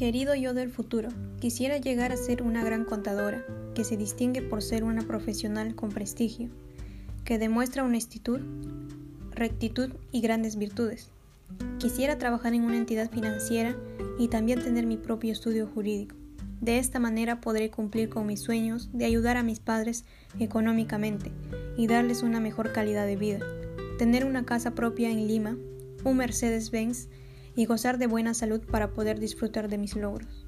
Querido yo del futuro, quisiera llegar a ser una gran contadora, que se distingue por ser una profesional con prestigio, que demuestra honestitud, rectitud y grandes virtudes. Quisiera trabajar en una entidad financiera y también tener mi propio estudio jurídico. De esta manera podré cumplir con mis sueños de ayudar a mis padres económicamente y darles una mejor calidad de vida. Tener una casa propia en Lima, un Mercedes-Benz y gozar de buena salud para poder disfrutar de mis logros.